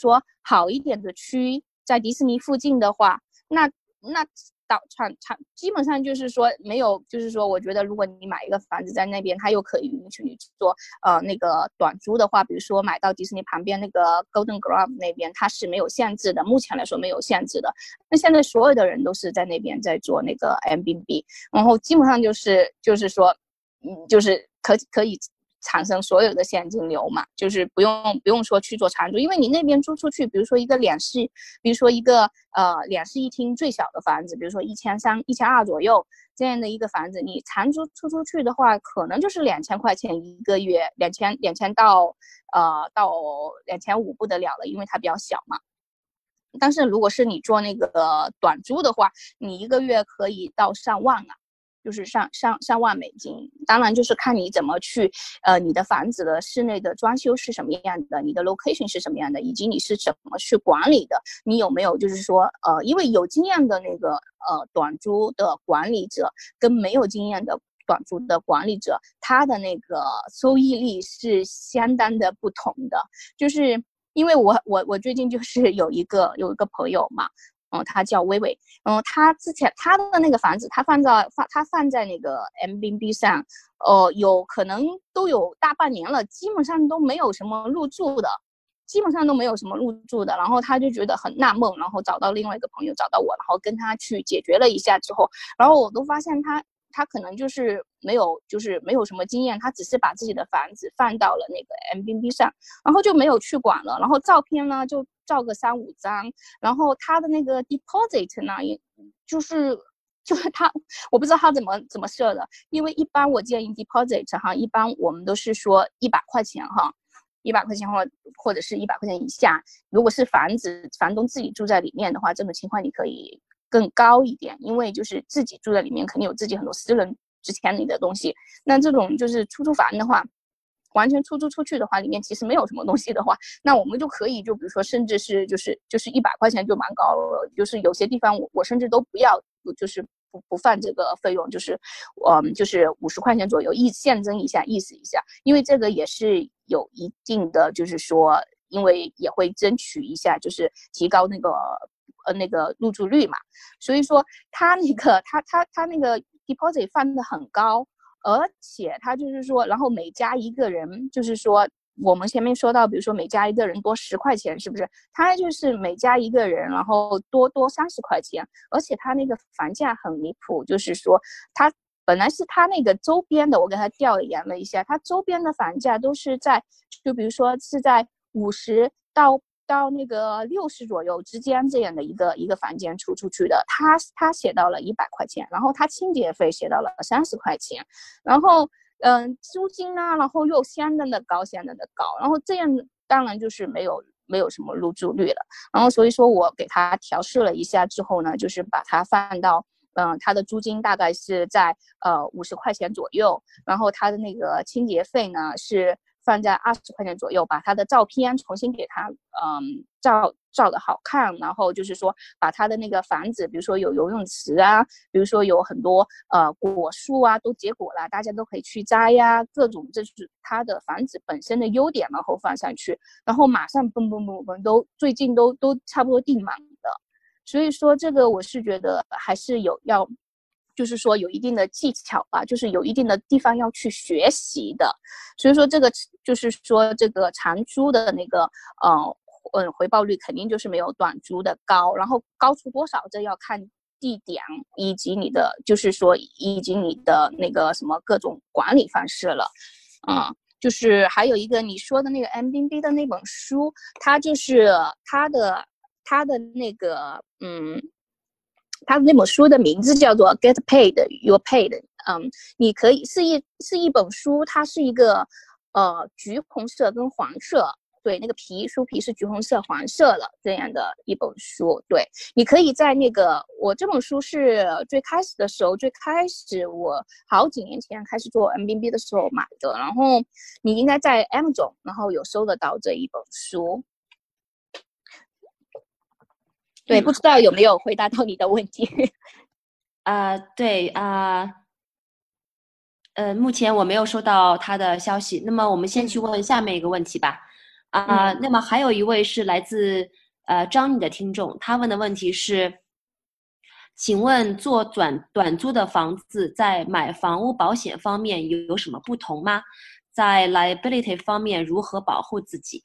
说好一点的区，在迪士尼附近的话，那那。到产产基本上就是说没有，就是说我觉得如果你买一个房子在那边，它又可以允许你做呃那个短租的话，比如说买到迪士尼旁边那个 Golden Grove 那边，它是没有限制的，目前来说没有限制的。那现在所有的人都是在那边在做那个 M B B，然后基本上就是就是说，嗯，就是可可以。产生所有的现金流嘛，就是不用不用说去做长租，因为你那边租出去，比如说一个两室，比如说一个呃两室一厅最小的房子，比如说一千三、一千二左右这样的一个房子，你长租出出去的话，可能就是两千块钱一个月，两千两千到呃到两千五不得了了，因为它比较小嘛。但是如果是你做那个短租的话，你一个月可以到上万啊。就是上上上万美金，当然就是看你怎么去，呃，你的房子的室内的装修是什么样的，你的 location 是什么样的，以及你是怎么去管理的，你有没有就是说，呃，因为有经验的那个呃短租的管理者跟没有经验的短租的管理者，他的那个收益率是相当的不同的。就是因为我我我最近就是有一个有一个朋友嘛。嗯，他叫微微。嗯，他之前他的那个房子，他放在放他放在那个 M B B 上，呃，有可能都有大半年了，基本上都没有什么入住的，基本上都没有什么入住的。然后他就觉得很纳闷，然后找到另外一个朋友，找到我，然后跟他去解决了一下之后，然后我都发现他。他可能就是没有，就是没有什么经验，他只是把自己的房子放到了那个 M B B 上，然后就没有去管了。然后照片呢，就照个三五张。然后他的那个 deposit 呢，也就是就是他，我不知道他怎么怎么设的。因为一般我建议 deposit 哈，一般我们都是说一百块钱哈，一百块钱或或者是一百块钱以下。如果是房子房东自己住在里面的话，这种情况你可以。更高一点，因为就是自己住在里面，肯定有自己很多私人值钱里的东西。那这种就是出租房的话，完全出租出去的话，里面其实没有什么东西的话，那我们就可以就比如说，甚至是就是就是一百块钱就蛮高了。就是有些地方我我甚至都不要，就是不不放这个费用，就是嗯就是五十块钱左右，意现增一下，意思一下，因为这个也是有一定的，就是说，因为也会争取一下，就是提高那个。呃，那个入住率嘛，所以说他那个他他他那个 deposit 放的很高，而且他就是说，然后每加一个人，就是说我们前面说到，比如说每加一个人多十块钱，是不是？他就是每加一个人，然后多多三十块钱，而且他那个房价很离谱，就是说他本来是他那个周边的，我给他调研了一下，他周边的房价都是在，就比如说是在五十到。到那个六十左右之间这样的一个一个房间出出去的，他他写到了一百块钱，然后他清洁费写到了三十块钱，然后嗯租金呢，然后又相当的高，相当的高，然后这样当然就是没有没有什么入住率了，然后所以说我给他调试了一下之后呢，就是把它放到嗯他的租金大概是在呃五十块钱左右，然后他的那个清洁费呢是。放在二十块钱左右，把他的照片重新给他，嗯，照照的好看，然后就是说把他的那个房子，比如说有游泳池啊，比如说有很多呃果树啊，都结果了，大家都可以去摘呀，各种这是他的房子本身的优点，然后放上去，然后马上嘣嘣嘣嘣都最近都都差不多订满的，所以说这个我是觉得还是有要。就是说有一定的技巧吧，就是有一定的地方要去学习的，所以说这个就是说这个长租的那个呃嗯回报率肯定就是没有短租的高，然后高出多少这要看地点以及你的就是说以及你的那个什么各种管理方式了，嗯，就是还有一个你说的那个 M B B 的那本书，它就是它的它的那个嗯。他的那本书的名字叫做《Get Paid, your Paid》。嗯，你可以是一是一本书，它是一个呃橘红色跟黄色，对，那个皮书皮是橘红色黄色的这样的一本书。对，你可以在那个我这本书是最开始的时候，最开始我好几年前开始做 M B B 的时候买的，然后你应该在 M 总，然后有收得到这一本书。对，不知道有没有回答到你的问题？啊，对啊，呃，目前我没有收到他的消息。那么我们先去问下面一个问题吧。啊，那么还有一位是来自呃张妮的听众，他问的问题是，请问做短短租的房子在买房屋保险方面有有什么不同吗？在 liability 方面如何保护自己？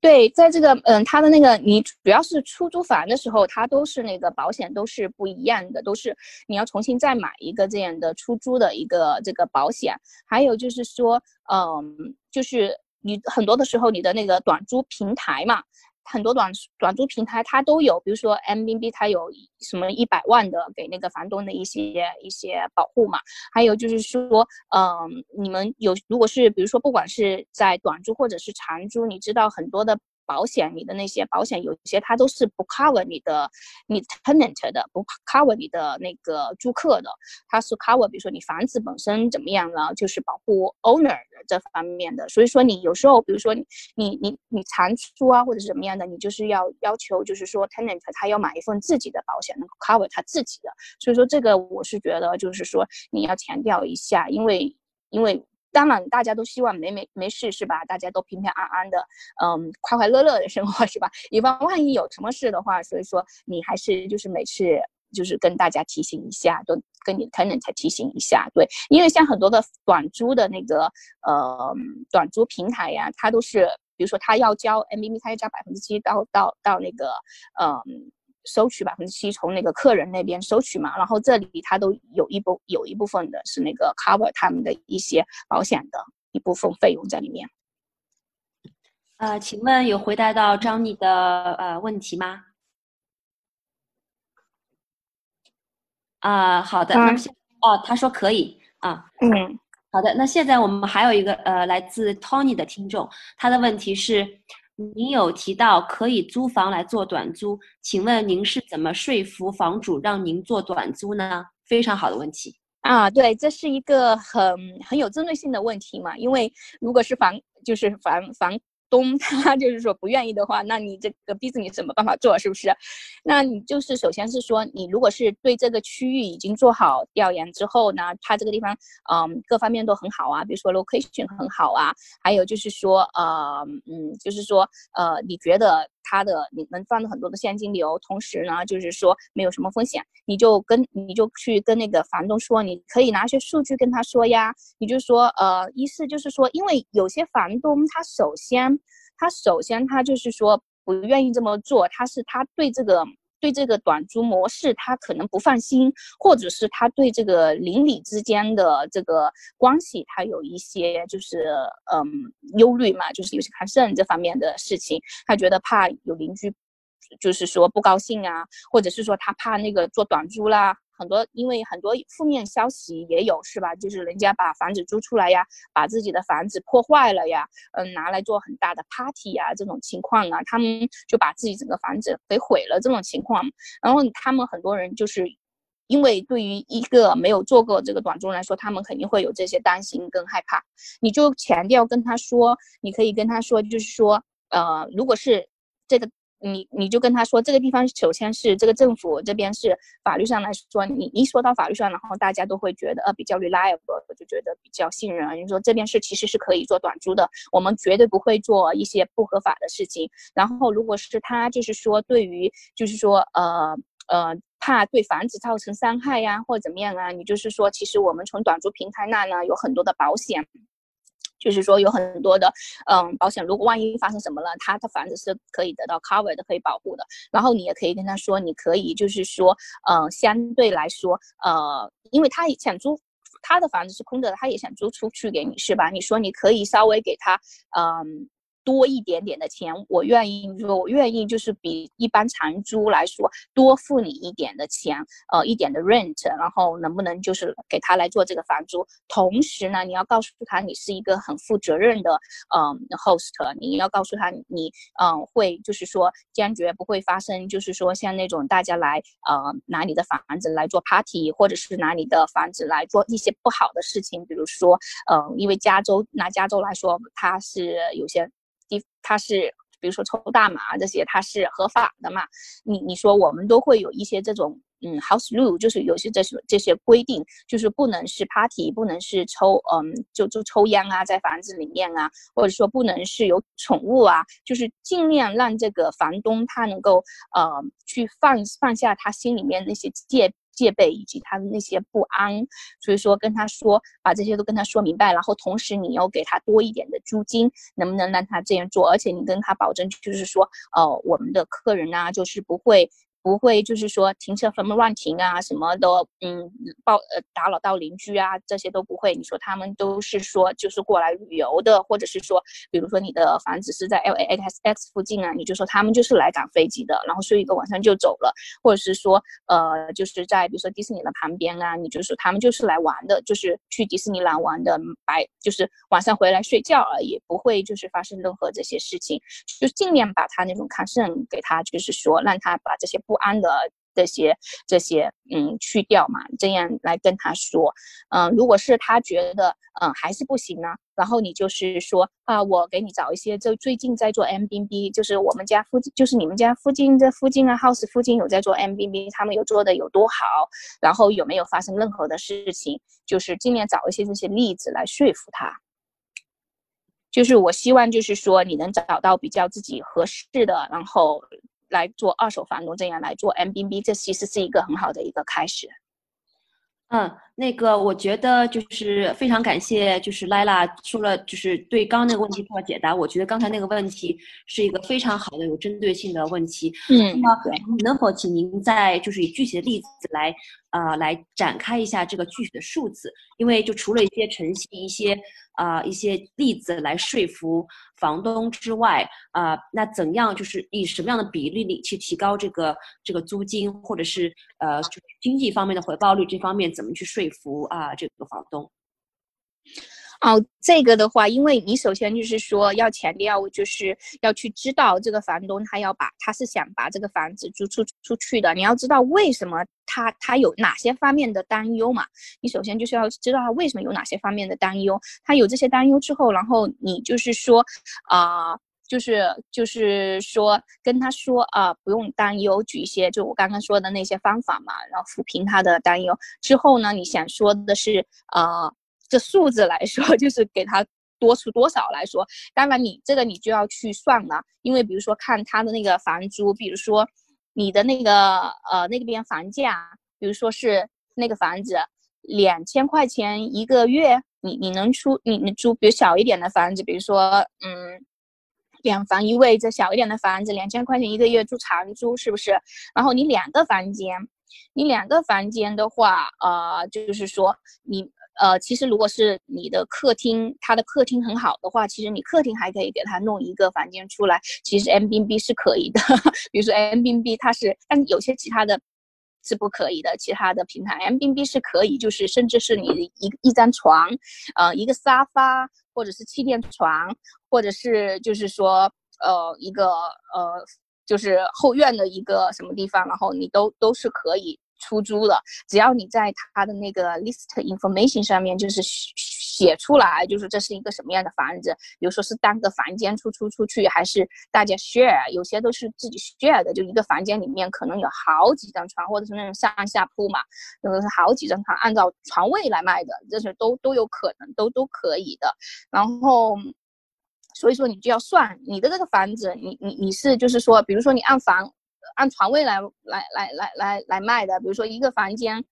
对，在这个嗯，他的那个你主要是出租房的时候，它都是那个保险都是不一样的，都是你要重新再买一个这样的出租的一个这个保险。还有就是说，嗯，就是你很多的时候你的那个短租平台嘛。很多短短租平台它都有，比如说 M B B 它有什么一百万的给那个房东的一些一些保护嘛，还有就是说，嗯，你们有如果是比如说不管是在短租或者是长租，你知道很多的。保险，你的那些保险有些它都是不 cover 你的，你 tenant 的，不 cover 你的那个租客的，它是 cover，比如说你房子本身怎么样了，就是保护 owner 这方面的。所以说你有时候，比如说你你你你长租啊，或者是怎么样的，你就是要要求，就是说 tenant 他要买一份自己的保险，能够 cover 他自己的。所以说这个我是觉得，就是说你要强调一下，因为因为。当然，大家都希望没没没事是吧？大家都平平安安的，嗯，快快乐乐的生活 是吧？以防万一有什么事的话，所以说你还是就是每次就是跟大家提醒一下，都跟你 tenant 提醒一下，对，因为像很多的短租的那个呃短租平台呀，它都是比如说他要交 M B B，他要交百分之七到到到那个嗯。收取百分之七，从那个客人那边收取嘛，然后这里他都有一部有一部分的是那个 cover 他们的一些保险的一部分费用在里面。呃，请问有回答到张妮的呃问题吗？啊，好的，那现哦，他说可以啊，嗯，好的，那现在我们还有一个呃来自 Tony 的听众，他的问题是。您有提到可以租房来做短租，请问您是怎么说服房主让您做短租呢？非常好的问题啊，对，这是一个很很有针对性的问题嘛，因为如果是房就是房房。东 他就是说不愿意的话，那你这个 business 怎么办法做？是不是？那你就是首先是说，你如果是对这个区域已经做好调研之后呢，它这个地方嗯各方面都很好啊，比如说 location 很好啊，还有就是说呃嗯就是说呃你觉得他的你能赚到很多的现金流，同时呢就是说没有什么风险，你就跟你就去跟那个房东说，你可以拿些数据跟他说呀，你就说呃一是就是说，因为有些房东他首先。他首先，他就是说不愿意这么做，他是他对这个对这个短租模式他可能不放心，或者是他对这个邻里之间的这个关系他有一些就是嗯忧虑嘛，就是有些看肾这方面的事情，他觉得怕有邻居就是说不高兴啊，或者是说他怕那个做短租啦。很多，因为很多负面消息也有，是吧？就是人家把房子租出来呀，把自己的房子破坏了呀，嗯，拿来做很大的 party 呀，这种情况啊，他们就把自己整个房子给毁了，这种情况。然后他们很多人就是，因为对于一个没有做过这个短租来说，他们肯定会有这些担心跟害怕。你就强调跟他说，你可以跟他说，就是说，呃，如果是这个。你你就跟他说，这个地方首先是这个政府这边是法律上来说，你一说到法律上，然后大家都会觉得呃比较 reliable，就觉得比较信任。你说这边是其实是可以做短租的，我们绝对不会做一些不合法的事情。然后如果是他就是说对于就是说呃呃怕对房子造成伤害呀或者怎么样啊，你就是说其实我们从短租平台那呢有很多的保险。就是说有很多的，嗯，保险，如果万一发生什么了，他的房子是可以得到 cover 的，可以保护的。然后你也可以跟他说，你可以就是说，嗯，相对来说，呃，因为他想租他的房子是空着的，他也想租出去给你，是吧？你说你可以稍微给他，嗯。多一点点的钱，我愿意，我愿意就是比一般长租来说多付你一点的钱，呃，一点的 rent，然后能不能就是给他来做这个房租？同时呢，你要告诉他你是一个很负责任的，嗯，host，你要告诉他你，嗯，会就是说坚决不会发生，就是说像那种大家来，呃，拿你的房子来做 party，或者是拿你的房子来做一些不好的事情，比如说，嗯，因为加州拿加州来说，它是有些。它是，比如说抽大麻这些，它是合法的嘛？你你说我们都会有一些这种嗯，house rule 就是有些这些这些规定，就是不能是 party，不能是抽，嗯，就就抽烟啊，在房子里面啊，或者说不能是有宠物啊，就是尽量让这个房东他能够呃去放放下他心里面那些戒。戒备以及他的那些不安，所以说跟他说，把这些都跟他说明白，然后同时你要给他多一点的租金，能不能让他这样做？而且你跟他保证，就是说，呃，我们的客人呢，就是不会。不会，就是说停车分乱停啊，什么都，嗯，报呃打扰到邻居啊，这些都不会。你说他们都是说就是过来旅游的，或者是说，比如说你的房子是在 L A X X 附近啊，你就说他们就是来赶飞机的，然后睡一个晚上就走了，或者是说，呃，就是在比如说迪士尼的旁边啊，你就说他们就是来玩的，就是去迪士尼兰玩的，白就是晚上回来睡觉而已，不会就是发生任何这些事情，就尽量把他那种 concern 给他，就是说让他把这些不。不安的这些这些嗯去掉嘛，这样来跟他说，嗯，如果是他觉得嗯还是不行呢，然后你就是说啊，我给你找一些就最近在做 M B B，就是我们家附近，就是你们家附近这附近啊 house 附近有在做 M B B，他们有做的有多好，然后有没有发生任何的事情，就是尽量找一些这些例子来说服他。就是我希望就是说你能找到比较自己合适的，然后。来做二手房东，这样来做 M B B，这其实是一个很好的一个开始。嗯，那个我觉得就是非常感谢，就是莱拉说了，就是对刚刚那个问题做了解答。我觉得刚才那个问题是一个非常好的有针对性的问题。嗯，那么能否请您再就是以具体的例子来？呃，来展开一下这个具体的数字，因为就除了一些诚信、一些啊一些例子来说服房东之外，啊，那怎样就是以什么样的比例里去提高这个这个租金，或者是呃就经济方面的回报率这方面怎么去说服啊这个房东？哦，这个的话，因为你首先就是说要强调，就是要去知道这个房东他要把他是想把这个房子租出出去的，你要知道为什么他他有哪些方面的担忧嘛？你首先就是要知道他为什么有哪些方面的担忧，他有这些担忧之后，然后你就是说，啊，就是就是说跟他说啊，不用担忧，举一些就我刚刚说的那些方法嘛，然后抚平他的担忧之后呢，你想说的是啊。这数字来说，就是给他多出多少来说，当然你这个你就要去算了，因为比如说看他的那个房租，比如说你的那个呃那边房价，比如说是那个房子两千块钱一个月，你你能出你你租比如小一点的房子，比如说嗯两房一卫这小一点的房子两千块钱一个月住长租是不是？然后你两个房间，你两个房间的话，呃就是说你。呃，其实如果是你的客厅，它的客厅很好的话，其实你客厅还可以给他弄一个房间出来。其实 M B B 是可以的，比如说 M B B 它是，但有些其他的是不可以的。其他的平台 M B B 是可以，就是甚至是你一一张床，呃，一个沙发，或者是气垫床，或者是就是说呃一个呃就是后院的一个什么地方，然后你都都是可以。出租的，只要你在他的那个 list information 上面就是写出来，就是这是一个什么样的房子，比如说是单个房间出租出去，还是大家 share，有些都是自己 share 的，就一个房间里面可能有好几张床，或者是那种上下铺嘛，有的是好几张床，按照床位来卖的，这是都都有可能，都都可以的。然后，所以说你就要算你的这个房子，你你你是就是说，比如说你按房。按床位来来来来来来卖的，比如说一个房间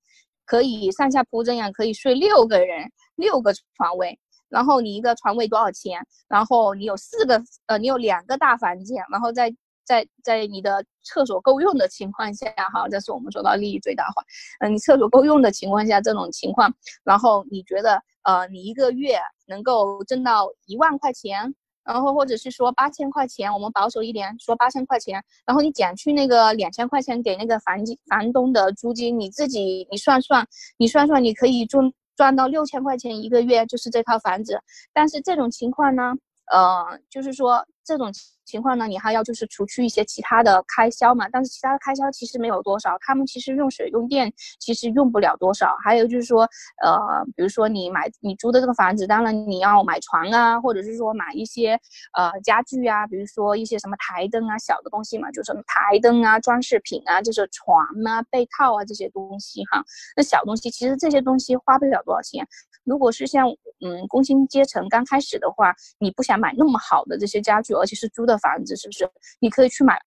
可以上下铺这样可以睡六个人，六个床位，然后你一个床位多少钱？然后你有四个呃，你有两个大房间，然后在在在你的厕所够用的情况下哈，这是我们说到利益最大化。嗯，你厕所够用的情况下，这种情况，然后你觉得呃，你一个月能够挣到一万块钱？然后或者是说八千块钱，我们保守一点说八千块钱，然后你减去那个两千块钱给那个房房东的租金，你自己你算算，你算算你可以赚赚到六千块钱一个月，就是这套房子。但是这种情况呢，呃，就是说这种情况呢，你还要就是除去一些其他的开销嘛。但是其他的开销其实没有多少，他们其实用水用电其实用不了多少。还有就是说，呃，比如说你买你租的这个房子，当然你要买床啊，或者是说买一些呃家具啊，比如说一些什么台灯啊，小的东西嘛，就什么台灯啊、装饰品啊，就是床啊、被套啊这些东西哈。那小东西其实这些东西花不了多少钱。如果是像嗯工薪阶层刚开始的话，你不想买那么好的这些家具，而且是租的房子，是不是？你可以去买